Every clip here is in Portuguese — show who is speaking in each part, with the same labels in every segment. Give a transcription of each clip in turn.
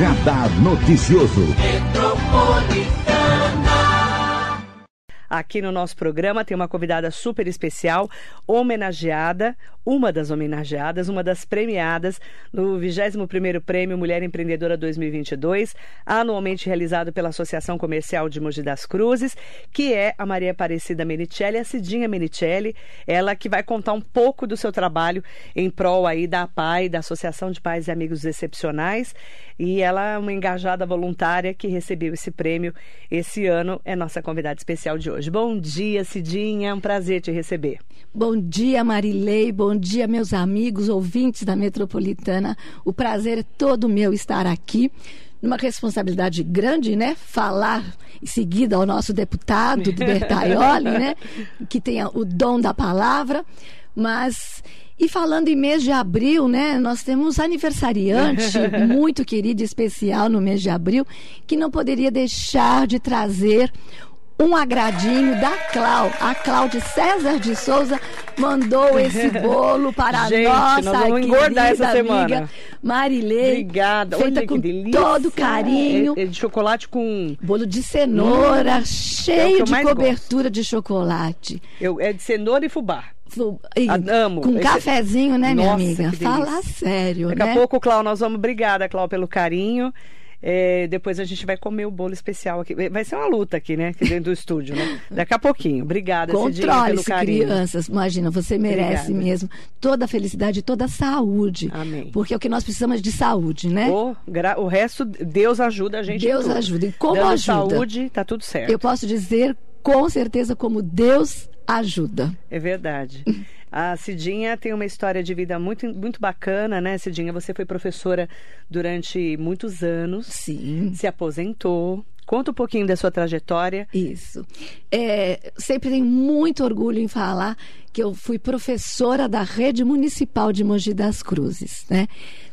Speaker 1: Radar Noticioso.
Speaker 2: Aqui no nosso programa. Tem uma convidada super especial, homenageada, uma das homenageadas, uma das premiadas no 21º Prêmio Mulher Empreendedora 2022, anualmente realizado pela Associação Comercial de Mogi das Cruzes, que é a Maria Aparecida Menicelli, a Cidinha Menicelli, ela que vai contar um pouco do seu trabalho em prol aí da PAI, da Associação de Pais e Amigos Excepcionais, e ela é uma engajada voluntária que recebeu esse prêmio esse ano, é nossa convidada especial de hoje. Bom dia, Cidinha, é um prazer te receber.
Speaker 3: Bom dia, Marilei, bom dia, meus amigos, ouvintes da Metropolitana. O prazer é todo meu estar aqui numa responsabilidade grande, né? Falar em seguida ao nosso deputado do Bertaioli, né? Que tenha o dom da palavra, mas e falando em mês de abril, né? Nós temos aniversariante muito querido e especial no mês de abril, que não poderia deixar de trazer um agradinho da Clau. A Cláudia César de Souza mandou esse bolo para
Speaker 2: Gente,
Speaker 3: a nossa
Speaker 2: nós vamos engordar essa
Speaker 3: amiga
Speaker 2: semana.
Speaker 3: Marilei.
Speaker 2: Obrigada.
Speaker 3: Feita
Speaker 2: Olha
Speaker 3: com todo carinho.
Speaker 2: É, é de chocolate com.
Speaker 3: Bolo de cenoura,
Speaker 2: é o
Speaker 3: cheio
Speaker 2: eu
Speaker 3: de cobertura de chocolate.
Speaker 2: Eu, é de cenoura e fubá.
Speaker 3: Fu- e
Speaker 2: amo.
Speaker 3: Com
Speaker 2: Esse-
Speaker 3: cafezinho, né, minha
Speaker 2: Nossa,
Speaker 3: amiga? Fala sério,
Speaker 2: Daqui
Speaker 3: né?
Speaker 2: a pouco, Clau, nós vamos. Obrigada, Clau, pelo carinho. É, depois a gente vai comer o bolo especial aqui. Vai ser uma luta aqui, né? Aqui dentro do estúdio, né? Daqui a pouquinho. Obrigada,
Speaker 3: Controle-se,
Speaker 2: carinho.
Speaker 3: crianças. Imagina, você merece
Speaker 2: Obrigada.
Speaker 3: mesmo toda a felicidade, toda a saúde.
Speaker 2: Amém.
Speaker 3: Porque é o que nós precisamos de saúde, né?
Speaker 2: O, gra- o resto, Deus ajuda a gente.
Speaker 3: Deus ajuda. E como
Speaker 2: Dando
Speaker 3: ajuda?
Speaker 2: saúde, tá tudo certo.
Speaker 3: Eu posso dizer com certeza como Deus ajuda.
Speaker 2: É verdade. A Cidinha tem uma história de vida muito, muito bacana, né, Cidinha? Você foi professora durante muitos anos,
Speaker 3: Sim.
Speaker 2: se aposentou. Conta um pouquinho da sua trajetória.
Speaker 3: Isso. É, sempre tenho muito orgulho em falar que eu fui professora da rede municipal de Mogi das Cruzes, né?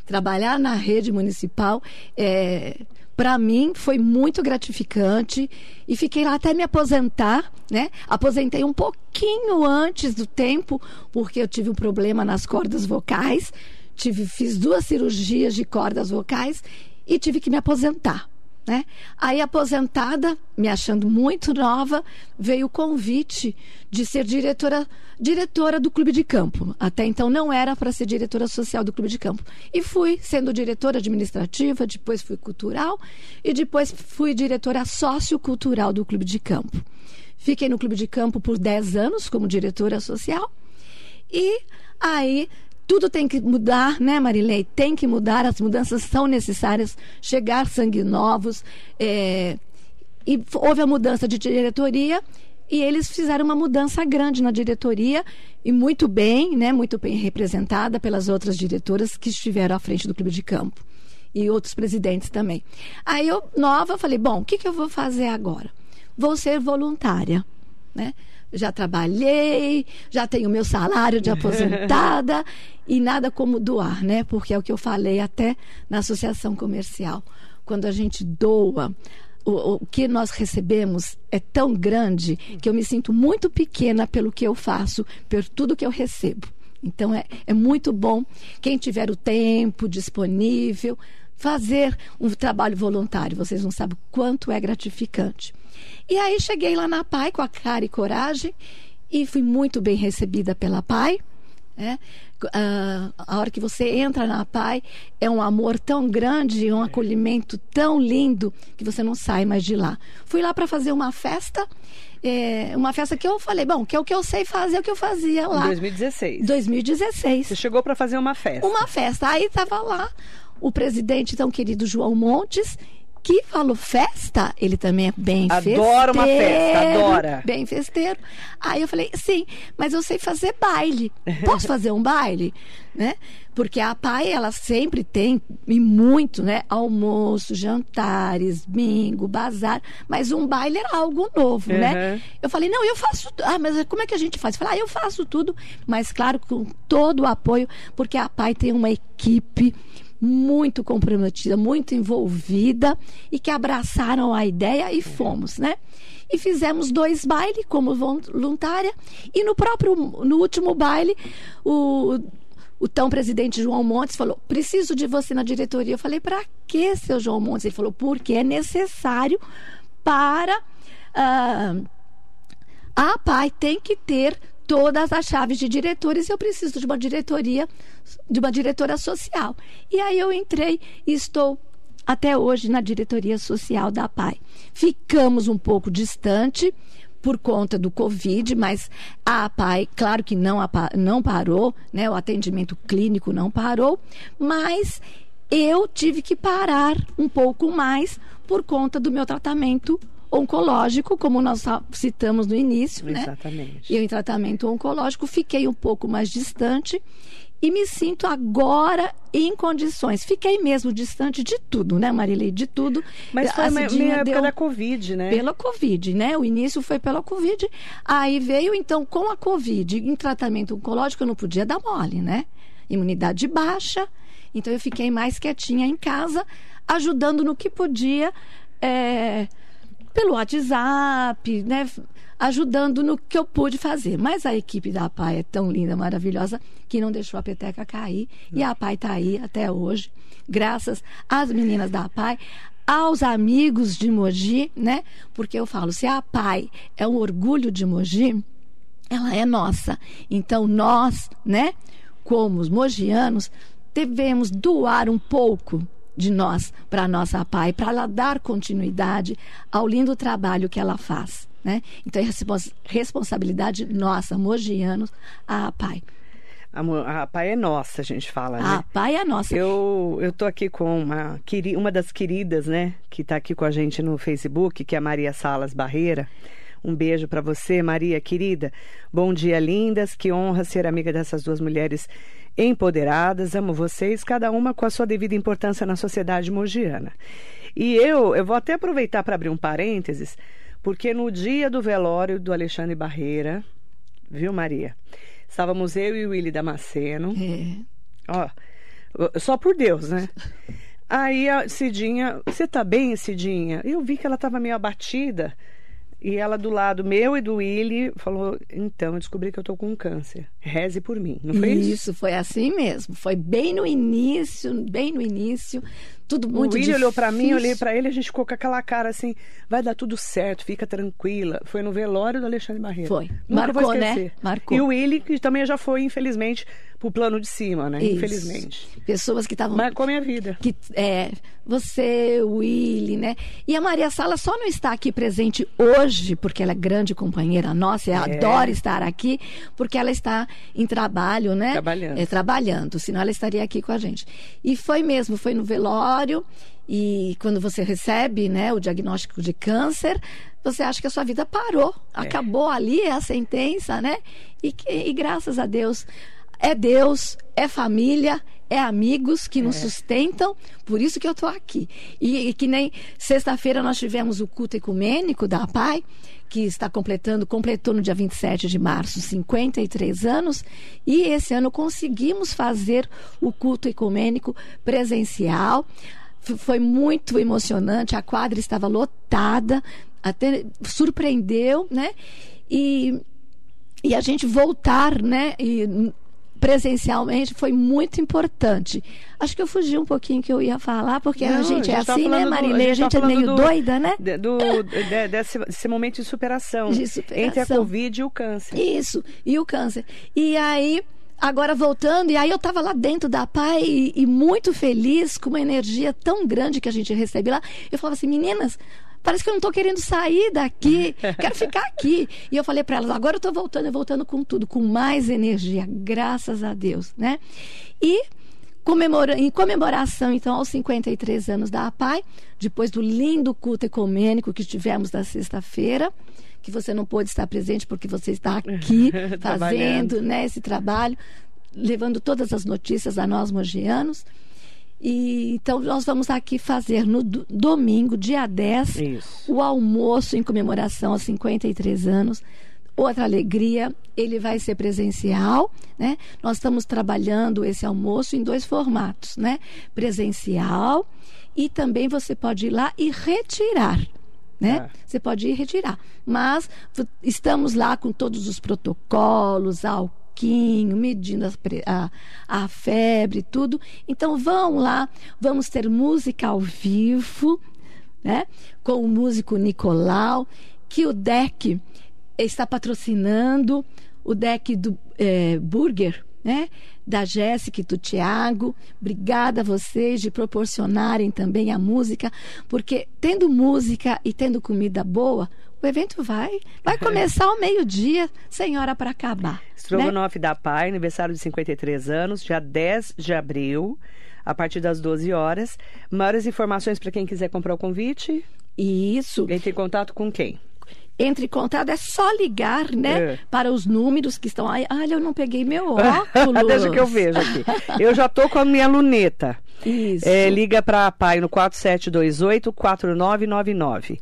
Speaker 3: Trabalhar na rede municipal é, para mim foi muito gratificante e fiquei lá até me aposentar, né? Aposentei um pouquinho antes do tempo porque eu tive um problema nas cordas vocais, tive fiz duas cirurgias de cordas vocais e tive que me aposentar. Né? Aí, aposentada, me achando muito nova, veio o convite de ser diretora, diretora do Clube de Campo. Até então não era para ser diretora social do Clube de Campo. E fui sendo diretora administrativa, depois fui cultural e depois fui diretora sociocultural do Clube de Campo. Fiquei no Clube de Campo por 10 anos como diretora social. E aí tudo tem que mudar, né, Marilei? Tem que mudar, as mudanças são necessárias, chegar sangue novos. é, E houve a mudança de diretoria e eles fizeram uma mudança grande na diretoria e muito bem, né, muito bem representada pelas outras diretoras que estiveram à frente do clube de campo e outros presidentes também. Aí eu, nova, falei, bom, o que, que eu vou fazer agora? Vou ser voluntária, né? Já trabalhei, já tenho meu salário de aposentada e nada como doar, né? Porque é o que eu falei até na associação comercial. Quando a gente doa, o, o que nós recebemos é tão grande que eu me sinto muito pequena pelo que eu faço, por tudo que eu recebo. Então é, é muito bom quem tiver o tempo disponível fazer um trabalho voluntário. Vocês não sabem o quanto é gratificante. E aí cheguei lá na PAI com a cara e coragem e fui muito bem recebida pela PAI. né? Ah, a hora que você entra na PAI é um amor tão grande, um acolhimento tão lindo que você não sai mais de lá. Fui lá para fazer uma festa, é, uma festa que eu falei, bom, que é o que eu sei fazer, é o que eu fazia lá.
Speaker 2: 2016.
Speaker 3: 2016
Speaker 2: Você chegou para fazer uma festa.
Speaker 3: uma festa. Aí estava lá o presidente tão querido João Montes, que falou festa, ele também é bem
Speaker 2: Adora uma
Speaker 3: festeiro,
Speaker 2: festa, adora.
Speaker 3: Bem festeiro. Aí eu falei, sim, mas eu sei fazer baile. Posso fazer um baile? Né? Porque a PAI, ela sempre tem, e muito, né? Almoço, jantares, bingo, bazar. Mas um baile era algo novo, né?
Speaker 2: Uhum.
Speaker 3: Eu falei, não, eu faço. Ah, mas como é que a gente faz? Eu falei, ah, eu faço tudo, mas claro, com todo o apoio, porque a PAI tem uma equipe muito comprometida, muito envolvida e que abraçaram a ideia e fomos, né? E fizemos dois bailes como voluntária e no próprio no último baile o o tão presidente João Montes falou: preciso de você na diretoria. Eu falei: para que, seu João Montes? Ele falou: porque é necessário para. Uh, a PAI tem que ter todas as chaves de diretores eu preciso de uma diretoria, de uma diretora social. E aí eu entrei e estou até hoje na diretoria social da PAI. Ficamos um pouco distante por conta do Covid, mas a APAI, claro que não, não parou, né? o atendimento clínico não parou, mas eu tive que parar um pouco mais por conta do meu tratamento oncológico, como nós citamos no início,
Speaker 2: Exatamente.
Speaker 3: né? E em tratamento oncológico fiquei um pouco mais distante e me sinto agora em condições. Fiquei mesmo distante de tudo, né, Marilei? De tudo.
Speaker 2: Mas foi meio deu... pela Covid, né?
Speaker 3: Pela Covid, né? O início foi pela Covid. Aí veio, então, com a Covid, em tratamento oncológico, eu não podia dar mole, né? Imunidade baixa. Então, eu fiquei mais quietinha em casa, ajudando no que podia. É pelo WhatsApp, né? Ajudando no que eu pude fazer. Mas a equipe da PAI é tão linda, maravilhosa, que não deixou a peteca cair. E a PAI está aí até hoje, graças às meninas da PAI, aos amigos de Mogi, né? Porque eu falo, se a PAI é um orgulho de Mogi, ela é nossa. Então nós, né, como os mogianos, devemos doar um pouco de nós para a nossa PAI, para ela dar continuidade ao lindo trabalho que ela faz. Né? Então, é responsabilidade nossa, mogianos, a PAI.
Speaker 2: A, a PAI é nossa, a gente fala, né?
Speaker 3: A PAI é nossa.
Speaker 2: Eu, eu tô aqui com uma, uma das queridas, né? Que está aqui com a gente no Facebook, que é a Maria Salas Barreira. Um beijo para você, Maria querida. Bom dia, lindas. Que honra ser amiga dessas duas mulheres empoderadas. Amo vocês, cada uma com a sua devida importância na sociedade mogiana. E eu, eu vou até aproveitar para abrir um parênteses, porque no dia do velório do Alexandre Barreira, viu, Maria? Estávamos eu e o Willy Damasceno. É. Ó, só por Deus, né? Aí a Cidinha, você tá bem, Cidinha? Eu vi que ela estava meio abatida. E ela do lado meu e do Willy falou: Então, eu descobri que eu tô com câncer. Reze por mim. Não foi isso?
Speaker 3: Isso, foi assim mesmo. Foi bem no início, bem no início tudo muito
Speaker 2: O
Speaker 3: William
Speaker 2: olhou para mim, eu olhei para ele, a gente ficou com aquela cara assim, vai dar tudo certo, fica tranquila. Foi no velório do Alexandre Barreto.
Speaker 3: Foi. Nunca Marcou, né? Marcou.
Speaker 2: E o Willy, que também já foi, infelizmente, pro plano de cima, né? Isso. Infelizmente.
Speaker 3: Pessoas que estavam...
Speaker 2: Marcou minha vida.
Speaker 3: Que, é, você, o Willy, né? E a Maria Sala só não está aqui presente hoje, porque ela é grande companheira nossa, ela é. adora estar aqui, porque ela está em trabalho, né?
Speaker 2: Trabalhando.
Speaker 3: É, trabalhando, senão ela estaria aqui com a gente. E foi mesmo, foi no velório, e quando você recebe né, o diagnóstico de câncer, você acha que a sua vida parou, é. acabou ali, é a sentença, né? E, que, e graças a Deus, é Deus, é família, é amigos que é. nos sustentam, por isso que eu estou aqui. E, e, que nem sexta-feira nós tivemos o culto ecumênico da PAI, que está completando, completou no dia 27 de março 53 anos, e esse ano conseguimos fazer o culto ecumênico presencial. Foi muito emocionante, a quadra estava lotada, até surpreendeu, né? E, e a gente voltar, né? E presencialmente foi muito importante. Acho que eu fugi um pouquinho que eu ia falar, porque Não, a gente é assim, né, Marilê? A gente, gente é meio
Speaker 2: do,
Speaker 3: doida, né?
Speaker 2: Do, de, desse, desse, momento de superação,
Speaker 3: de superação.
Speaker 2: Entre a Covid e o câncer.
Speaker 3: Isso, e o câncer. E aí, agora voltando, e aí eu estava lá dentro da PAI e, e, muito feliz, com uma energia tão grande que a gente recebe lá. Eu falava assim, meninas, parece que eu não estou querendo sair daqui, quero ficar aqui. E eu falei para elas, agora eu estou voltando, eu voltando com tudo, com mais energia, graças a Deus, né? E comemora, em comemoração, então, aos 53 anos da APAI, depois do lindo culto ecumênico que tivemos na sexta-feira, que você não pôde estar presente porque você está aqui fazendo né, esse trabalho, levando todas as notícias a nós mogianos. E, então, nós vamos aqui fazer no domingo, dia 10, Isso. o almoço em comemoração aos 53 anos. Outra alegria, ele vai ser presencial, né? Nós estamos trabalhando esse almoço em dois formatos, né? Presencial e também você pode ir lá e retirar né? É. Você pode ir retirar. Mas estamos lá com todos os protocolos, álcool toquinho, medindo a, a, a febre, tudo. Então vão lá, vamos ter música ao vivo, né? Com o músico Nicolau, que o DEC está patrocinando, o DEC do é, Burger, né? Da Jéssica e do Tiago. Obrigada a vocês de proporcionarem também a música, porque tendo música e tendo comida boa, o evento vai vai começar ao meio-dia, sem hora para acabar.
Speaker 2: Strogonoff né? da Pai, aniversário de 53 anos, dia 10 de abril, a partir das 12 horas. Maiores informações para quem quiser comprar o convite?
Speaker 3: Isso.
Speaker 2: Entre em contato com quem?
Speaker 3: Entre em contato, é só ligar, né? É. Para os números que estão aí. Olha, eu não peguei meu óculos.
Speaker 2: Deixa que eu vejo aqui. Eu já tô com a minha luneta.
Speaker 3: Isso.
Speaker 2: É, liga para a PAI no 4728-4999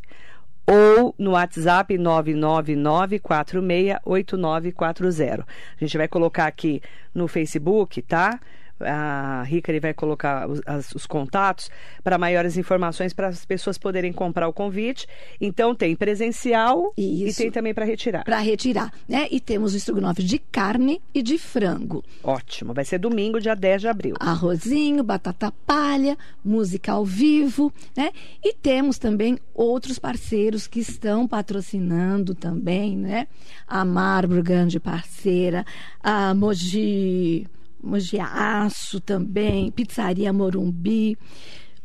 Speaker 2: ou no WhatsApp 999468940. A gente vai colocar aqui no Facebook, tá? A Rica vai colocar os, as, os contatos para maiores informações para as pessoas poderem comprar o convite. Então tem presencial Isso. e tem também para retirar.
Speaker 3: Para retirar, né? E temos o estrogonofe de carne e de frango.
Speaker 2: Ótimo. Vai ser domingo, dia 10 de abril.
Speaker 3: Arrozinho, batata palha, música ao vivo, né? E temos também outros parceiros que estão patrocinando também, né? A Marlboro, grande parceira, a Moji Mogiaço também, Pizzaria Morumbi,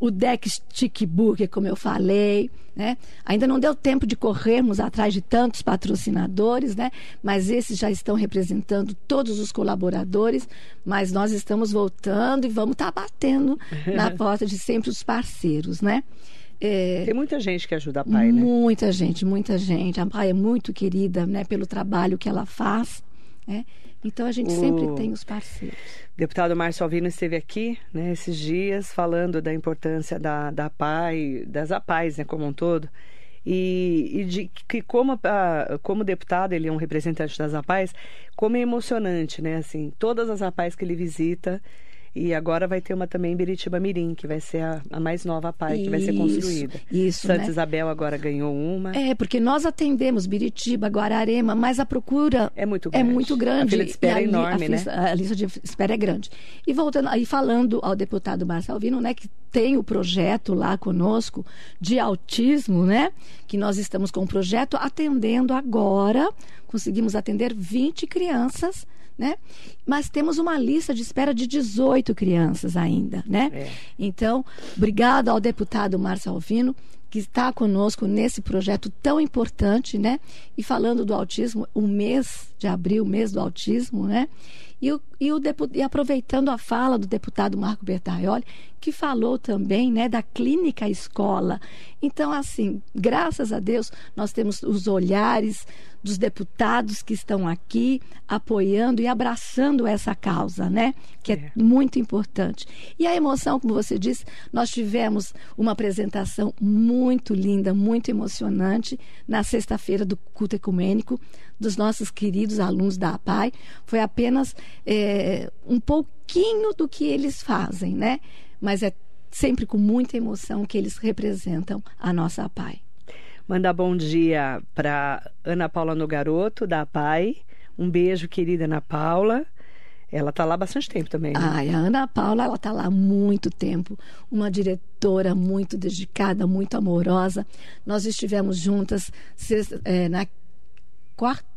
Speaker 3: o Deck Stick Burger, como eu falei, né? Ainda não deu tempo de corrermos atrás de tantos patrocinadores, né? Mas esses já estão representando todos os colaboradores, mas nós estamos voltando e vamos estar tá batendo na porta de sempre os parceiros, né?
Speaker 2: É, Tem muita gente que ajuda a PAI, né?
Speaker 3: Muita gente, muita gente. A PAI é muito querida, né? Pelo trabalho que ela faz, né? Então a gente o sempre tem os parceiros.
Speaker 2: O deputado Márcio Alvino esteve aqui né, esses dias falando da importância da, da PAI, das APAIs né, como um todo. E, e, de que como, como deputado ele é um representante das APAIs, como é emocionante, né? Assim, todas as APAIs que ele visita, e agora vai ter uma também em Biritiba Mirim, que vai ser a, a mais nova PAI que vai ser construída.
Speaker 3: Isso,
Speaker 2: Santa
Speaker 3: né?
Speaker 2: Isabel agora ganhou uma.
Speaker 3: É, porque nós atendemos Biritiba, Guararema, mas a procura
Speaker 2: é muito
Speaker 3: é grande. É muito grande. A
Speaker 2: fila de espera é enorme,
Speaker 3: a,
Speaker 2: né?
Speaker 3: A lista de espera é grande. E voltando aí falando ao deputado Marcelo Alvino, né, que tem o projeto lá conosco de autismo, né? Que nós estamos com o projeto atendendo agora, conseguimos atender 20 crianças né? Mas temos uma lista de espera de 18 crianças ainda, né? É. Então, obrigado ao deputado Márcio Alvino, que está conosco nesse projeto tão importante, né? E falando do autismo, o mês de abril, o mês do autismo, né? E, o, e, o e aproveitando a fala do deputado Marco Bertaioli, que falou também né, da clínica escola. Então, assim, graças a Deus, nós temos os olhares dos deputados que estão aqui apoiando e abraçando essa causa, né? Que é, é muito importante. E a emoção, como você disse, nós tivemos uma apresentação muito linda, muito emocionante na sexta-feira do culto ecumênico dos nossos queridos alunos da APAI. Foi apenas é, um pouquinho do que eles fazem, né? Mas é sempre com muita emoção que eles representam a nossa APAI.
Speaker 2: Mandar bom dia para Ana Paula no Garoto, da PAI. Um beijo, querida Ana Paula. Ela está lá há bastante tempo também. Né?
Speaker 3: Ai, a Ana Paula, ela está lá há muito tempo. Uma diretora muito dedicada, muito amorosa. Nós estivemos juntas é, na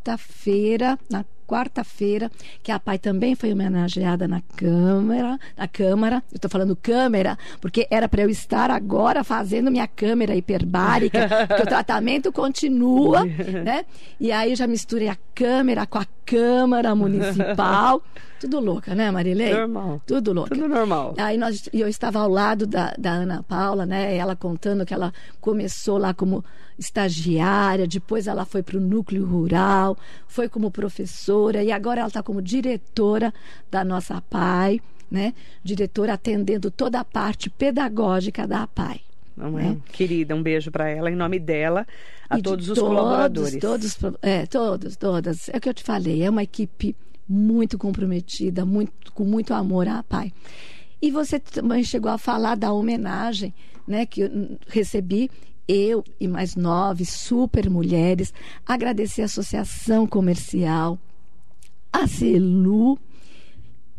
Speaker 3: quarta-feira, na quarta-feira, que a pai também foi homenageada na Câmara, na Câmara. Eu estou falando câmera, porque era para eu estar agora fazendo minha câmera hiperbárica, porque o tratamento continua, né? E aí já misturei a câmera com a Câmara Municipal. Tudo louca, né, Marilei?
Speaker 2: Normal.
Speaker 3: Tudo louca.
Speaker 2: Tudo normal.
Speaker 3: Aí nós, eu estava ao lado da, da Ana Paula, né? Ela contando que ela começou lá como estagiária, depois ela foi para o núcleo rural, foi como professora e agora ela está como diretora da nossa PAI, né? Diretora atendendo toda a parte pedagógica da PAI.
Speaker 2: Não é? Né? Querida, um beijo para ela em nome dela, a todos os todos, colaboradores.
Speaker 3: Todos, é, todos, todas. É o que eu te falei, é uma equipe muito comprometida, muito, com muito amor à Pai. E você também chegou a falar da homenagem né, que eu recebi eu e mais nove super mulheres, agradecer a Associação Comercial, a Celu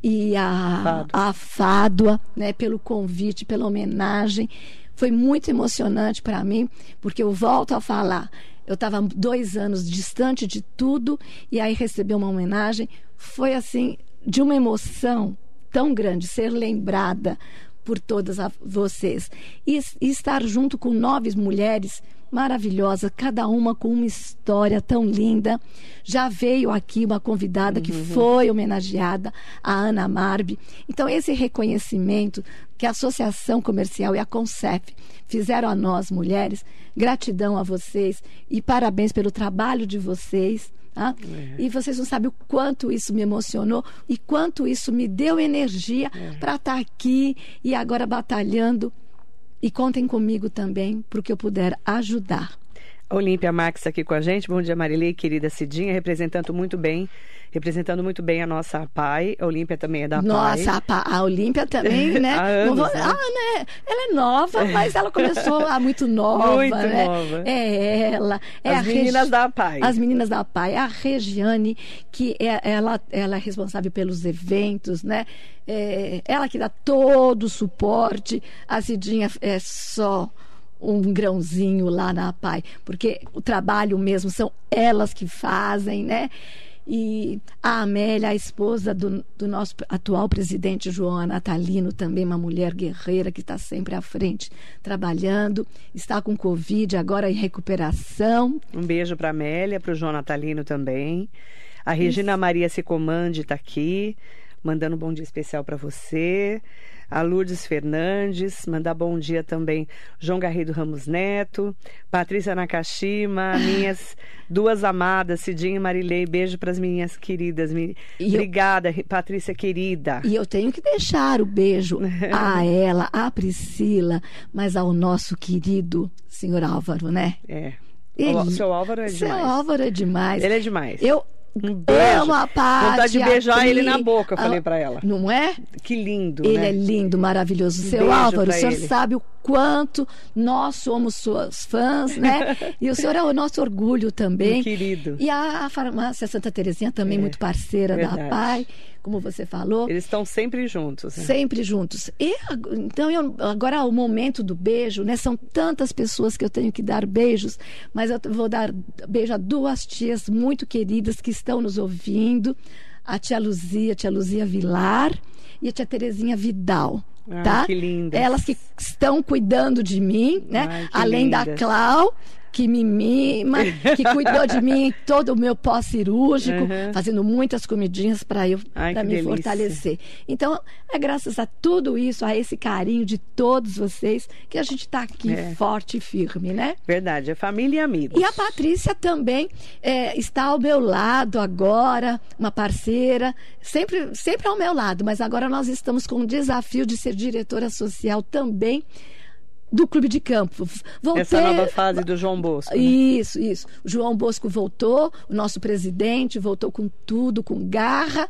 Speaker 3: e a, a Fádua, né, pelo convite, pela homenagem. Foi muito emocionante para mim, porque eu volto a falar. Eu estava dois anos distante de tudo e aí receber uma homenagem foi assim de uma emoção tão grande ser lembrada por todas vocês e, e estar junto com nove mulheres maravilhosas, cada uma com uma história tão linda. Já veio aqui uma convidada que foi homenageada, a Ana Marbi. Então, esse reconhecimento que a Associação Comercial e a Concef fizeram a nós, mulheres, gratidão a vocês e parabéns pelo trabalho de vocês. Tá? E vocês não sabem o quanto isso me emocionou e quanto isso me deu energia para estar aqui e agora batalhando. E contem comigo também, porque eu puder ajudar.
Speaker 2: Olímpia Max aqui com a gente. Bom dia, Marilei, querida Cidinha, representando muito bem, representando muito bem a nossa PAI. A Olímpia também é da PAI.
Speaker 3: Nossa, a, Olímpia também, né? Não vou-
Speaker 2: anos, né?
Speaker 3: Ah, né? Ela é nova, mas ela começou lá muito nova,
Speaker 2: Muito
Speaker 3: né?
Speaker 2: nova.
Speaker 3: É ela. É
Speaker 2: As meninas da PAI.
Speaker 3: As meninas da PAI. A Regiane, que é, ela, ela é responsável pelos eventos, né? É, ela que dá todo o suporte. A Cidinha é só um grãozinho lá na PAI, porque o trabalho mesmo são elas que fazem, né? E a Amélia, a esposa do, do nosso atual presidente João Natalino, também uma mulher guerreira que está sempre à frente, trabalhando, está com Covid, agora em recuperação.
Speaker 2: Um beijo para Amélia, para o João Natalino também. A Regina Maria Secomande está aqui, mandando um bom dia especial para você. A Lourdes Fernandes, mandar bom dia também. João Garrido Ramos Neto, Patrícia Nakashima, minhas duas amadas, Cidinha e Marilei. Beijo para as minhas queridas. Mi-
Speaker 3: E eu-
Speaker 2: Obrigada, Patrícia querida.
Speaker 3: E eu tenho que deixar o beijo a ela, a Priscila, mas ao nosso querido senhor Álvaro, né?
Speaker 2: É.
Speaker 3: Ele-
Speaker 2: o seu Álvaro é
Speaker 3: Seu
Speaker 2: demais.
Speaker 3: Álvaro é demais.
Speaker 2: Ele é demais.
Speaker 3: Eu
Speaker 2: Um beijo.
Speaker 3: amo a Paty,
Speaker 2: Vontade de beijar
Speaker 3: Pri,
Speaker 2: ele na boca, eu falei
Speaker 3: a-
Speaker 2: pra ela.
Speaker 3: Não é?
Speaker 2: Que lindo,
Speaker 3: Ele
Speaker 2: né?
Speaker 3: é lindo, maravilhoso.
Speaker 2: Um
Speaker 3: Seu Álvaro, o senhor
Speaker 2: ele.
Speaker 3: sabe o quanto nós somos suas fãs, né? e o senhor é o nosso orgulho também.
Speaker 2: Um querido.
Speaker 3: E a, a farmácia Santa Terezinha também
Speaker 2: É,
Speaker 3: muito parceira da
Speaker 2: verdade.
Speaker 3: PAI, como você falou.
Speaker 2: Eles estão sempre juntos. Né?
Speaker 3: Sempre juntos. E então, eu- agora o momento do beijo, né? São tantas pessoas que eu tenho que dar beijos, mas eu vou dar beijo a duas tias muito queridas que estão nos ouvindo: a tia Luzia, a tia Luzia Vilar e a tia Terezinha Vidal.
Speaker 2: Ah,
Speaker 3: tá?
Speaker 2: que lindas.
Speaker 3: Elas que estão cuidando de mim, né?
Speaker 2: Ai,
Speaker 3: Além da
Speaker 2: lindas.
Speaker 3: Clau, que me mima, que cuidou de mim em todo o meu pós-cirúrgico,
Speaker 2: Uhum.
Speaker 3: fazendo muitas comidinhas para eu
Speaker 2: Ai, que
Speaker 3: me
Speaker 2: delícia.
Speaker 3: fortalecer. Então, é graças a tudo isso, a esse carinho de todos vocês, que a gente está aqui
Speaker 2: É.
Speaker 3: forte e firme, né?
Speaker 2: Verdade, é família e amigos.
Speaker 3: E a Patrícia também é, está ao meu lado agora, uma parceira, sempre, sempre ao meu lado, mas agora nós estamos com o desafio de ser diretora social também do Clube de Campo. Voltei-
Speaker 2: Essa nova fase do João Bosco. né?
Speaker 3: isso, isso. O João Bosco voltou, o nosso presidente voltou com tudo, com garra.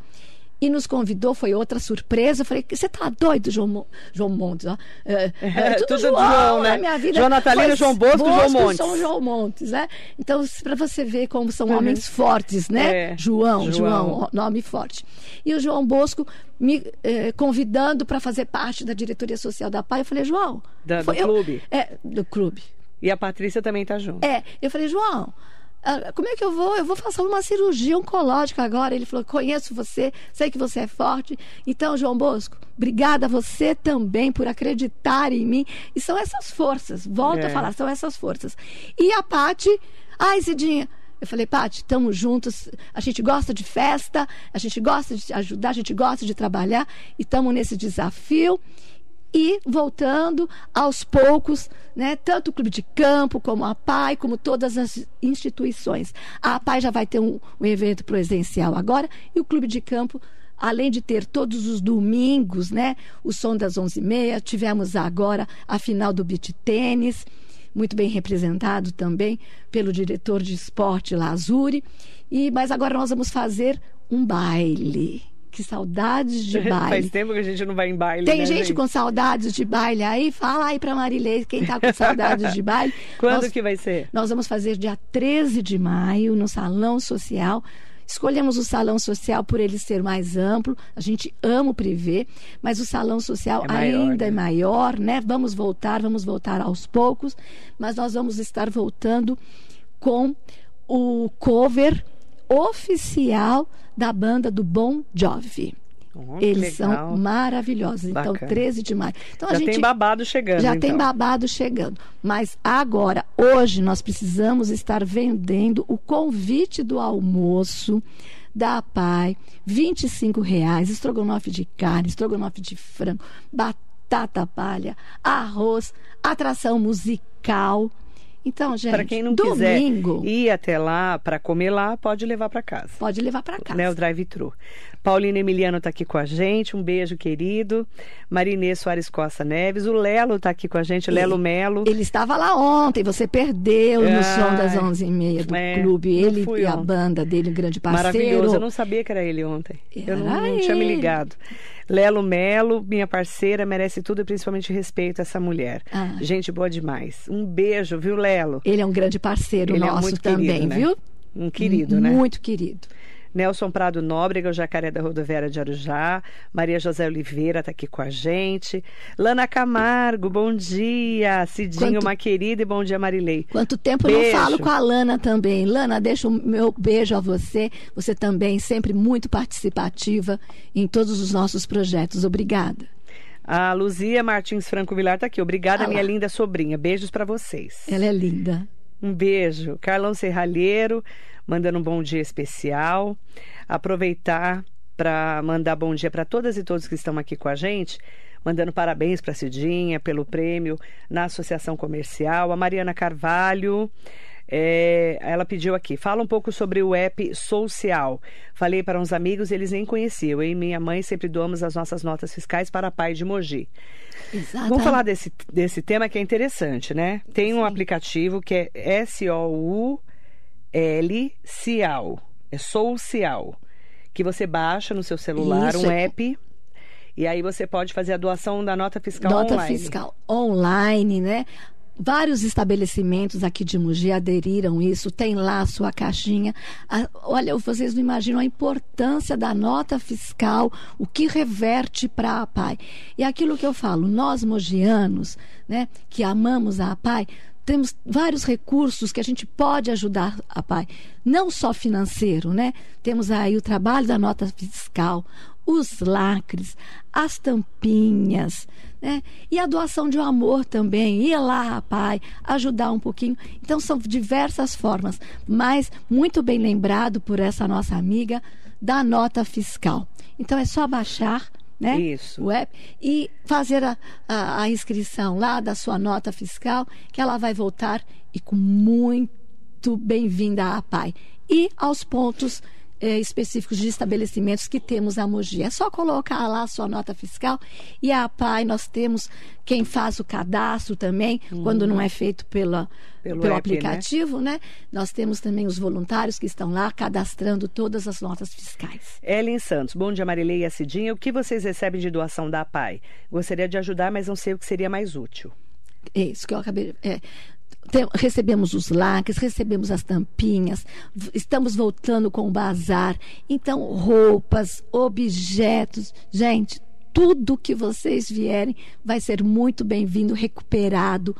Speaker 3: E nos convidou, foi outra surpresa. Eu falei, você tá doido, João, João Montes? ó? É, é, tudo,
Speaker 2: tudo
Speaker 3: João,
Speaker 2: João, né?
Speaker 3: na minha vida.
Speaker 2: João Natalino, João Bosco, João Montes.
Speaker 3: São João Montes, né? Então, para você ver como são
Speaker 2: Uhum.
Speaker 3: homens fortes, né?
Speaker 2: É,
Speaker 3: João,
Speaker 2: João.
Speaker 3: João, nome forte. E o João Bosco me eh, convidando para fazer parte da diretoria social da PAI. Eu falei, João...
Speaker 2: Da- do
Speaker 3: eu-
Speaker 2: clube?
Speaker 3: é, do clube.
Speaker 2: E a Patrícia também tá junto.
Speaker 3: É, eu falei, João, como é que eu vou? Eu vou fazer uma cirurgia oncológica agora. Ele falou, conheço você, sei que você é forte. Então, João Bosco, obrigada a você também por acreditar em mim. E são essas forças, volto
Speaker 2: É.
Speaker 3: a falar, são essas forças. E a Pati, ai, Cidinha, eu falei, Pati, estamos juntos, a gente gosta de festa, a gente gosta de ajudar, a gente gosta de trabalhar e estamos nesse desafio e voltando aos poucos, né, tanto o Clube de Campo, como a PAI, como todas as instituições. A PAI já vai ter um, um evento presencial agora e o Clube de Campo, além de ter todos os domingos, né, o som das 11h30, tivemos agora a final do beach tênis, muito bem representado também pelo diretor de esporte Lazuri. E, mas agora nós vamos fazer um baile. Que saudades de baile.
Speaker 2: Faz tempo que a gente não vai em baile.
Speaker 3: Tem
Speaker 2: né,
Speaker 3: gente, com saudades de baile aí? Fala aí pra Marilei, quem tá com saudades de baile.
Speaker 2: Quando
Speaker 3: nós,
Speaker 2: que vai ser?
Speaker 3: Nós vamos fazer dia 13 de maio no Salão Social. Escolhemos o salão social por ele ser mais amplo. A gente ama o privê, mas o salão social
Speaker 2: É maior,
Speaker 3: ainda
Speaker 2: né?
Speaker 3: é maior, né? Vamos voltar, vamos voltar aos poucos, mas nós vamos estar voltando com o cover oficial da banda do Bon Jovi.
Speaker 2: Oh,
Speaker 3: Eles são maravilhosos. Então,
Speaker 2: Bacana.
Speaker 3: 13 de maio. Então, a
Speaker 2: Já
Speaker 3: gente
Speaker 2: tem babado chegando.
Speaker 3: já
Speaker 2: então.
Speaker 3: tem babado chegando. Mas agora, hoje, nós precisamos estar vendendo o convite do almoço da Pai, 25 reais, estrogonofe de carne, estrogonofe de frango, batata palha, arroz, atração musical. Então, gente,
Speaker 2: Para quem não
Speaker 3: domingo
Speaker 2: quiser ir até lá para comer lá, pode levar para casa.
Speaker 3: pode levar para casa.
Speaker 2: Né, o drive-thru. Paulina Emiliano está aqui com a gente, um beijo querido. Marinê Soares Costa Neves, o Lelo está aqui com a gente, Lelo Melo.
Speaker 3: Ele estava lá ontem, você perdeu no
Speaker 2: Ai,
Speaker 3: som das 11h30 do
Speaker 2: é,
Speaker 3: clube. Ele e a banda dele, um grande parceiro.
Speaker 2: Maravilhoso, eu não sabia que era ele ontem. eu não,
Speaker 3: Era
Speaker 2: não tinha me
Speaker 3: ele.
Speaker 2: ligado. Lelo Melo, minha parceira, merece tudo e principalmente respeito a essa mulher.
Speaker 3: Ah.
Speaker 2: Gente boa demais. Um beijo, viu, Lelo?
Speaker 3: Ele é um grande parceiro
Speaker 2: Ele é
Speaker 3: nosso
Speaker 2: muito
Speaker 3: também,
Speaker 2: querido, né?
Speaker 3: viu?
Speaker 2: Um querido, né?
Speaker 3: Muito querido.
Speaker 2: Nelson Prado Nóbrega, o jacaré da rodoviária de Arujá. Maria José Oliveira está aqui com a gente. Lana Camargo, bom dia. Cidinho,
Speaker 3: Quanto-
Speaker 2: uma querida, e bom dia, Marilei.
Speaker 3: Quanto tempo eu
Speaker 2: Beijo.
Speaker 3: não falo com a Lana também. Lana, deixa o meu beijo a você. Você também sempre muito participativa em todos os nossos projetos. Obrigada.
Speaker 2: A Luzia Martins Franco Vilar está aqui. Obrigada,
Speaker 3: Ah lá.
Speaker 2: minha linda sobrinha. Beijos para vocês.
Speaker 3: Ela é linda.
Speaker 2: Um beijo. Carlão Serralheiro, mandando um bom dia especial. Aproveitar para mandar bom dia para todas e todos que estão aqui com a gente. Mandando parabéns para a Cidinha pelo prêmio na Associação Comercial. A Mariana Carvalho. é, ela pediu aqui, fala um pouco sobre o app Social. Falei para uns amigos, eles nem conheciam. Eu e minha mãe sempre doamos as nossas notas fiscais para a Pai de Mogi.
Speaker 3: Exata.
Speaker 2: Vamos falar desse, desse tema que é interessante, né? Tem um aplicativo que é S-O-U-L Cial. É Social. Que você baixa no seu celular
Speaker 3: Isso,
Speaker 2: um
Speaker 3: é-
Speaker 2: app. E aí você pode fazer a doação da nota fiscal
Speaker 3: Nota
Speaker 2: online.
Speaker 3: fiscal online, né? Vários estabelecimentos aqui de Mogi aderiram isso, tem lá a sua caixinha. Ah, olha, vocês não imaginam a importância da nota fiscal, o que reverte para a PAI. E aquilo que eu falo, nós mogianos, né, que amamos a PAI, temos vários recursos que a gente pode ajudar a PAI, não só financeiro, né? Temos aí o trabalho da nota fiscal, os lacres, as tampinhas, né? E a doação de um amor também, ir lá, pai, ajudar um pouquinho. Então são diversas formas, mas muito bem lembrado por essa nossa amiga da nota fiscal. Então é só baixar né?
Speaker 2: Isso.
Speaker 3: O app e fazer a, a, a inscrição lá da sua nota fiscal, que ela vai voltar e com muito bem-vinda à PAI. E aos pontos eh, específicos de estabelecimentos que temos a Mogi. É só colocar lá a sua nota fiscal e a PAI nós temos quem faz o cadastro também, quando não é feito pela,
Speaker 2: Pelo
Speaker 3: pelo,
Speaker 2: app, né?
Speaker 3: aplicativo, né? Nós temos também os voluntários que estão lá cadastrando todas as notas fiscais.
Speaker 2: Ellen Santos, bom dia Marilei e a Cidinha. O que vocês recebem de doação da APAI? Gostaria de ajudar, mas não sei o que seria mais útil.
Speaker 3: É isso que eu acabei. É, tem- recebemos os lacres, recebemos as tampinhas, estamos voltando com o bazar. Então, roupas, objetos. Gente, tudo que vocês vierem vai ser muito bem-vindo, recuperado.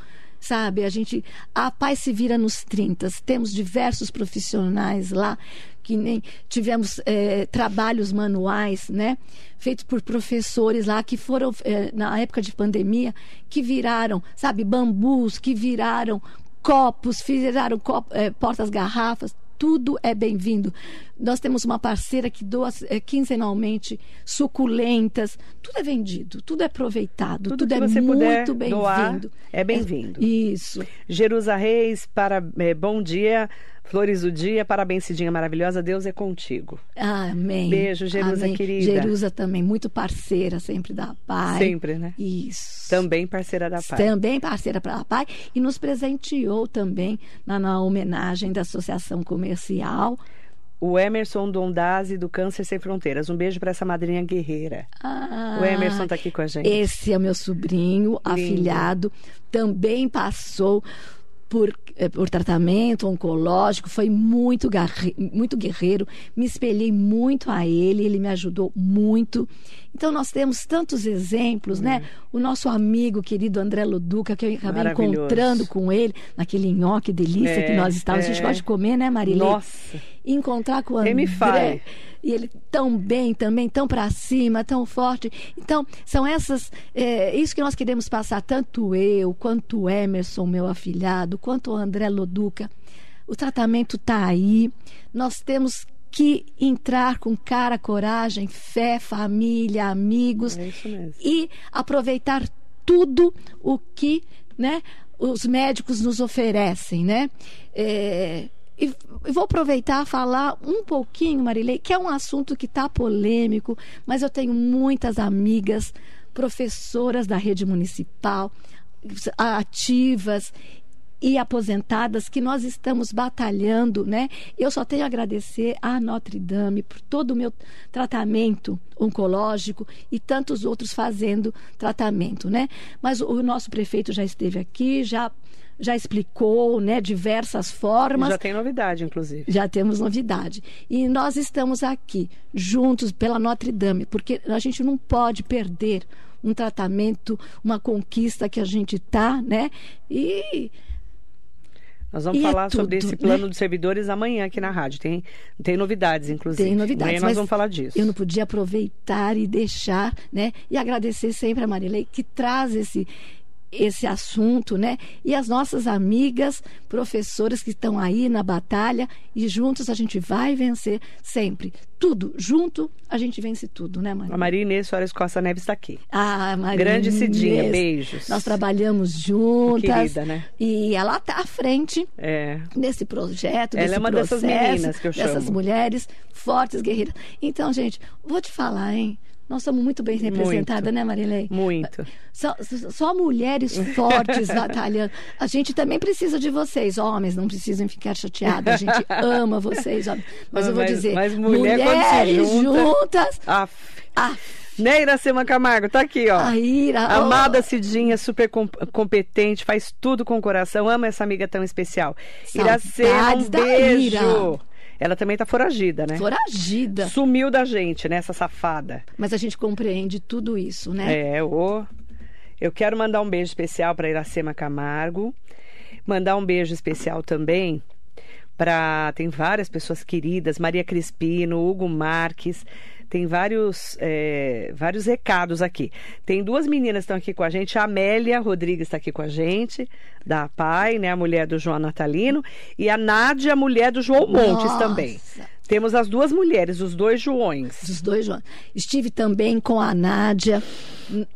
Speaker 3: Sabe, a gente. A paz se vira nos 30. Temos diversos profissionais lá, que nem tivemos eh, trabalhos manuais, né? Feitos por professores lá que foram, eh, na época de pandemia, que viraram, sabe, bambus, que viraram copos, viraram cop- eh, portas-garrafas. Tudo é bem-vindo. Nós temos uma parceira que doa eh, quinzenalmente suculentas. Tudo é vendido, tudo é aproveitado,
Speaker 2: Tudo
Speaker 3: tudo, é muito bem-vindo.
Speaker 2: é bem-vindo.
Speaker 3: Isso.
Speaker 2: Jerusa Reis, para, eh, bom dia. Flores do dia, parabéns, Cidinha maravilhosa. Deus é contigo.
Speaker 3: Amém.
Speaker 2: Beijo, Jerusa,
Speaker 3: Amém.
Speaker 2: querida.
Speaker 3: Jerusa também, muito parceira sempre da Pai.
Speaker 2: Sempre, né?
Speaker 3: Isso.
Speaker 2: Também parceira da PAI.
Speaker 3: Também parceira para a Pai e nos presenteou também na, na homenagem da Associação Comercial.
Speaker 2: O Emerson Dondazzi, do Câncer Sem Fronteiras. Um beijo para essa madrinha guerreira.
Speaker 3: Ah,
Speaker 2: O Emerson está aqui com a gente.
Speaker 3: Esse é meu sobrinho, afilhado, também passou por, eh, por tratamento oncológico, foi muito, muito guerreiro, me espelhei muito a ele, ele me ajudou muito. Então nós temos tantos exemplos, né? O nosso amigo querido André Luduca, que eu acabei encontrando com ele naquele nhoque delícia é, que nós estávamos. É. A gente é. gosta de comer, né, Marilê?
Speaker 2: Nossa.
Speaker 3: Encontrar com o André. Me faz. E ele tão bem também, tão para cima, tão forte. Então, são essas. É, isso que nós queremos passar, tanto eu, quanto o Emerson, meu afilhado, quanto o André Loduca. O tratamento está aí. Nós temos que entrar com cara, coragem, fé, família, amigos
Speaker 2: é
Speaker 3: e aproveitar tudo o que né, os médicos nos oferecem, né? É, e vou aproveitar falar um pouquinho, Marilei, que é um assunto que está polêmico, mas eu tenho muitas amigas, professoras da rede municipal, ativas e aposentadas que nós estamos batalhando, né? Eu só tenho a agradecer à Notre Dame por todo o meu tratamento oncológico e tantos outros fazendo tratamento, né? Mas o nosso prefeito já esteve aqui, já já explicou, né, diversas formas.
Speaker 2: Já tem novidade, inclusive.
Speaker 3: Já temos novidade. E nós estamos aqui juntos pela Notre Dame, porque a gente não pode perder um tratamento, uma conquista que a gente tá, né? E
Speaker 2: nós vamos e é falar é tudo, sobre esse plano né? dos servidores amanhã aqui na rádio. Tem, tem novidades, inclusive.
Speaker 3: Tem novidades.
Speaker 2: Amanhã nós vamos falar disso.
Speaker 3: Eu não podia aproveitar e deixar, né? E agradecer sempre a Marilei que traz esse, esse assunto, né? E as nossas amigas, professoras que estão aí na batalha e juntos a gente vai vencer sempre. Tudo, junto a gente vence tudo, né, Maria?
Speaker 2: A Maria Inês Soares Costa Neves está aqui.
Speaker 3: Ah, Maria
Speaker 2: Grande Cidinha, beijos.
Speaker 3: Nós trabalhamos juntas.
Speaker 2: Querida, né?
Speaker 3: E ela está à frente
Speaker 2: é.
Speaker 3: desse projeto,
Speaker 2: ela
Speaker 3: desse
Speaker 2: é uma
Speaker 3: processo,
Speaker 2: dessas meninas que eu chamo.
Speaker 3: Dessas mulheres fortes, guerreiras. Então, gente, vou te falar, hein? Nós somos muito bem representadas, né, Marilei?
Speaker 2: Muito.
Speaker 3: Só, só mulheres fortes batalhando. A gente também precisa de vocês, homens, não precisam ficar chateados. A gente ama vocês, homens. Mas, eu vou dizer,
Speaker 2: mas mulher,
Speaker 3: mulheres junta... juntas.
Speaker 2: Af. Af. Né, Iracema Camargo? Tá aqui, ó.
Speaker 3: A Ira,
Speaker 2: Amada oh. Cidinha, super competente, faz tudo com o coração. Ama essa amiga tão especial.
Speaker 3: Saudades
Speaker 2: Iracema, um beijo. Ela também tá foragida, né?
Speaker 3: Foragida.
Speaker 2: Sumiu da gente, né? Essa safada.
Speaker 3: Mas a gente compreende tudo isso, né?
Speaker 2: É, o. Eu quero mandar um beijo especial para Iracema Camargo. Mandar um beijo especial também para. Tem várias pessoas queridas: Maria Crispino, Hugo Marques tem vários, é, vários recados aqui. Tem duas meninas que estão aqui com a gente. A Amélia Rodrigues está aqui com a gente, da PAI, né? A mulher do João Natalino. E a Nádia, a mulher do João Montes
Speaker 3: Nossa.
Speaker 2: também. Temos as duas mulheres, os dois Joões.
Speaker 3: Os dois Joões. Estive também com a Nádia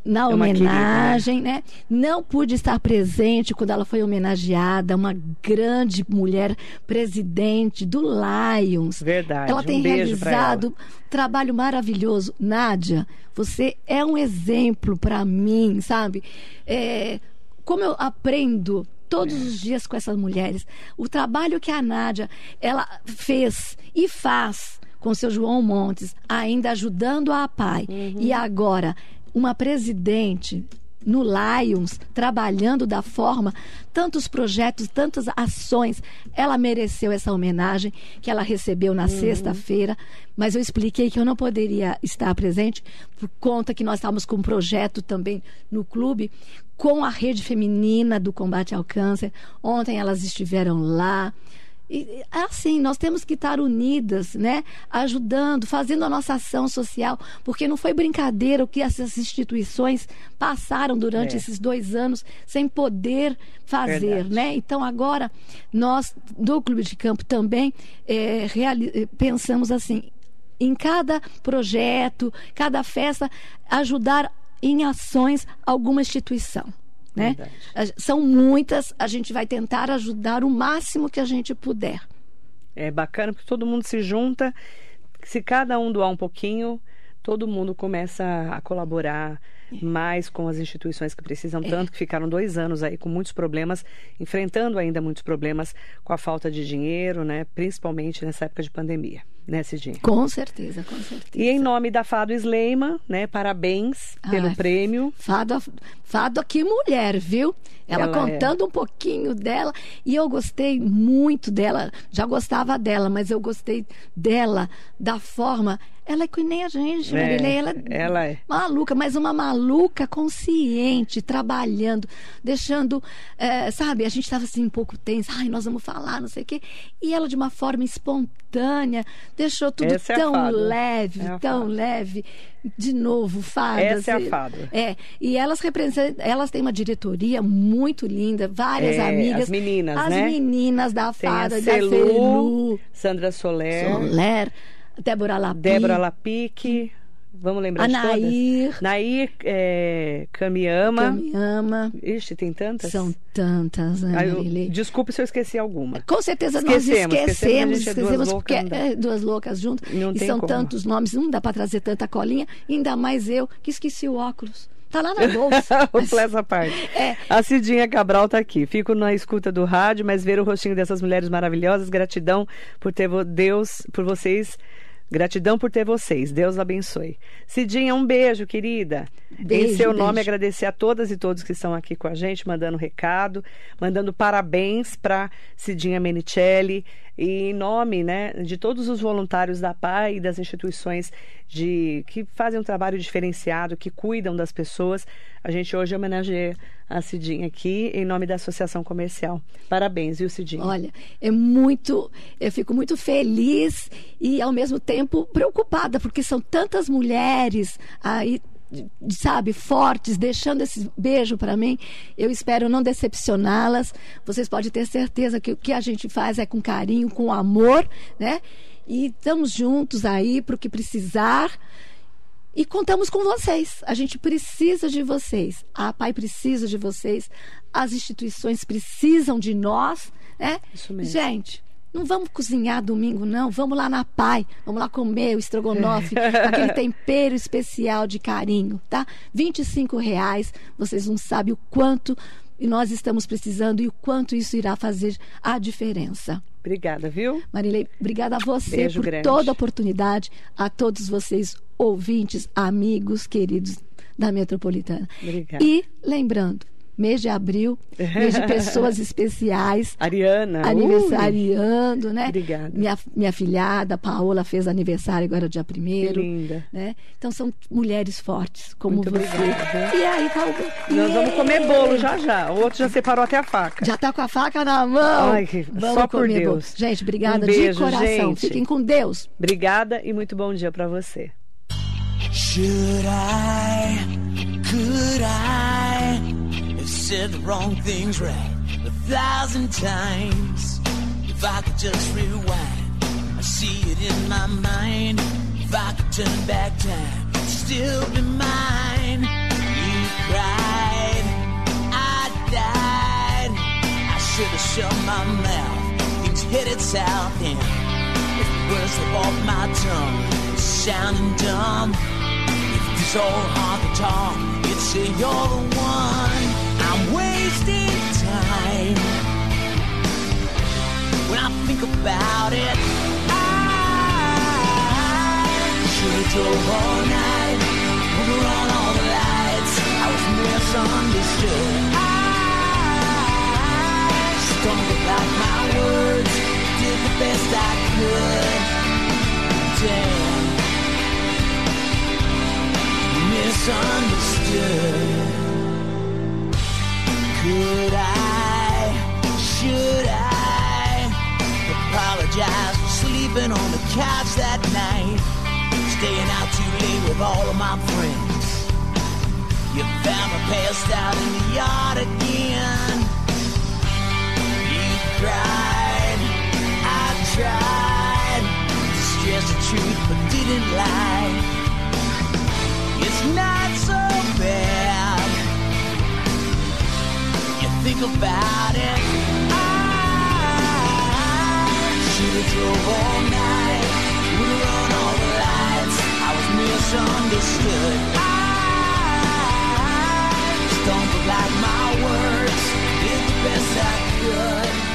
Speaker 3: na é homenagem, querida, né? Não pude estar presente quando ela foi homenageada, uma grande mulher presidente do Lions.
Speaker 2: Verdade.
Speaker 3: Ela tem
Speaker 2: um
Speaker 3: realizado
Speaker 2: um
Speaker 3: trabalho maravilhoso. Nádia, você é um exemplo para mim, sabe? É, como eu aprendo todos os dias com essas mulheres. O trabalho que a Nádia ela fez e faz com seu João Montes, ainda ajudando a pai. Uhum. E agora, uma presidente no Lions, trabalhando da forma, tantos projetos, tantas ações. Ela mereceu essa homenagem que ela recebeu na uhum. sexta-feira, mas eu expliquei que eu não poderia estar presente por conta que nós estávamos com um projeto também no clube com a rede feminina do combate ao câncer. Ontem elas estiveram lá. E, assim, nós temos que estar unidas, né? Ajudando, fazendo a nossa ação social, porque não foi brincadeira o que essas instituições passaram durante é. esses dois anos sem poder fazer, Verdade. né? Então, agora, nós, do Clube de Campo também, é, pensamos assim, em cada projeto, cada festa, ajudar em ações alguma instituição. Né? São muitas, a gente vai tentar ajudar o máximo que a gente puder.
Speaker 2: É bacana porque todo mundo se junta, se cada um doar um pouquinho, todo mundo começa a colaborar é. mais com as instituições que precisam é. tanto, que ficaram dois anos aí com muitos problemas, enfrentando ainda muitos problemas com a falta de dinheiro, né? principalmente nessa época de pandemia. Né, Cidinha?
Speaker 3: Com certeza, com certeza.
Speaker 2: E em nome da Fado Sleiman, né, parabéns pelo
Speaker 3: Ai,
Speaker 2: prêmio.
Speaker 3: Fado, Fado, que mulher, viu? Ela,
Speaker 2: Ela
Speaker 3: contando um pouquinho dela. E eu gostei muito dela. Já gostava dela, mas eu gostei dela, da forma. Ela é que nem a gente,
Speaker 2: É,
Speaker 3: Marilei. Ela,
Speaker 2: ela é.
Speaker 3: maluca, mas uma maluca consciente, trabalhando, deixando, eh, sabe, a gente estava assim um pouco tensa, ai, nós vamos falar, não sei o quê. E ela, de uma forma espontânea, deixou tudo
Speaker 2: Essa é
Speaker 3: tão
Speaker 2: Fado.
Speaker 3: leve,
Speaker 2: É
Speaker 3: tão leve. De novo, fadas.
Speaker 2: Essa é a
Speaker 3: e-
Speaker 2: Fado.
Speaker 3: É, e elas representam, elas têm uma diretoria muito linda, várias
Speaker 2: É,
Speaker 3: amigas.
Speaker 2: as meninas,
Speaker 3: as
Speaker 2: né?
Speaker 3: meninas da
Speaker 2: Tem
Speaker 3: fada, da
Speaker 2: Celu, Sandra Soler,
Speaker 3: Soler, Débora Lapi,
Speaker 2: Débora Lapique, vamos lembrar de todas?
Speaker 3: Anair,
Speaker 2: Nair é, Kamiama.
Speaker 3: Kamiama.
Speaker 2: Ixi, tem tantas?
Speaker 3: São tantas, né,
Speaker 2: eu- desculpe se eu esqueci alguma.
Speaker 3: Com certeza
Speaker 2: Esquecemos,
Speaker 3: nós
Speaker 2: esquecemos,
Speaker 3: esquecemos,
Speaker 2: é duas
Speaker 3: porque é duas loucas juntas.
Speaker 2: Não
Speaker 3: e são
Speaker 2: como.
Speaker 3: tantos nomes, não dá para trazer tanta colinha, ainda mais eu que esqueci o óculos. Tá lá na bolsa.
Speaker 2: Essa parte.
Speaker 3: É.
Speaker 2: A Cidinha Cabral tá aqui. Fico na escuta do rádio, mas ver o rostinho dessas mulheres maravilhosas, gratidão por ter Deus, por vocês. Gratidão por ter vocês. Deus abençoe. Cidinha, um beijo, querida.
Speaker 3: Beijo,
Speaker 2: em seu nome,
Speaker 3: beijo.
Speaker 2: agradecer a todas e todos que estão aqui com a gente, mandando recado, mandando parabéns para Cidinha Menicelli. E em nome né, de todos os voluntários da PAI e das instituições de, que fazem um trabalho diferenciado, que cuidam das pessoas, a gente hoje homenageia a Cidinha aqui em nome da Associação Comercial. Parabéns, viu, Cidinha?
Speaker 3: Olha, é muito. Eu fico muito feliz e, ao mesmo tempo, preocupada, porque são tantas mulheres aí. Sabe, fortes, deixando esse beijo para mim. Eu espero não decepcioná-las. Vocês podem ter certeza que o que a gente faz é com carinho, com amor, né? E estamos juntos aí para o que precisar. E contamos com vocês. A gente precisa de vocês. A PAI precisa de vocês. As instituições precisam de nós. Né?
Speaker 2: Isso mesmo.
Speaker 3: Gente, não vamos cozinhar domingo, não. Vamos lá na PAI. Vamos lá comer o estrogonofe, aquele tempero especial de carinho, tá? 25 reais. Vocês não sabem o quanto e nós estamos precisando e o quanto isso irá fazer a diferença.
Speaker 2: Obrigada, viu?
Speaker 3: Marilei, obrigada a você
Speaker 2: Beijo
Speaker 3: por
Speaker 2: grande.
Speaker 3: toda a oportunidade, a todos vocês, ouvintes, amigos, queridos da Metropolitana.
Speaker 2: Obrigada.
Speaker 3: E lembrando, mês de abril, mês de pessoas especiais,
Speaker 2: Ariana.
Speaker 3: aniversariando, né?
Speaker 2: Obrigada.
Speaker 3: Minha, minha filhada, Paola, fez aniversário agora dia
Speaker 2: Que
Speaker 3: primeiro.
Speaker 2: linda.
Speaker 3: Né? Então são mulheres fortes, como
Speaker 2: Muito
Speaker 3: você.
Speaker 2: obrigada.
Speaker 3: E aí, tá o-
Speaker 2: Nós
Speaker 3: e
Speaker 2: vamos comer bolo já já. O outro já separou até a faca.
Speaker 3: Já tá com a faca na mão.
Speaker 2: Ai, que-
Speaker 3: Vamos
Speaker 2: só por
Speaker 3: comer bolo.
Speaker 2: Deus.
Speaker 3: Gente, obrigada
Speaker 2: Um beijo,
Speaker 3: de coração.
Speaker 2: gente.
Speaker 3: Fiquem com Deus.
Speaker 2: Obrigada e muito bom dia para você.
Speaker 4: Should I, could I said the wrong things right a thousand times? If I could just rewind, I see it in my mind. If I could turn back time, it'd still be mine. You cried, I died. I should have shut my mouth. Things headed south and if the words slip off my tongue, it's sounding dumb. If this old honky tonk, you'd say you're the one. I think about it, I should have drove all night, on all the lights. I was misunderstood. I stumbled out my words, did the best I could. Damn misunderstood. Could I, sleeping on the couch that night? Staying out too late with all of my friends. You found me passed out in the yard again. You cried, I tried to stress the truth but didn't lie. It's not so bad. You think about it. Drove all night. We on all the lights. I was misunderstood. I stumbled like my words. Did the best I could.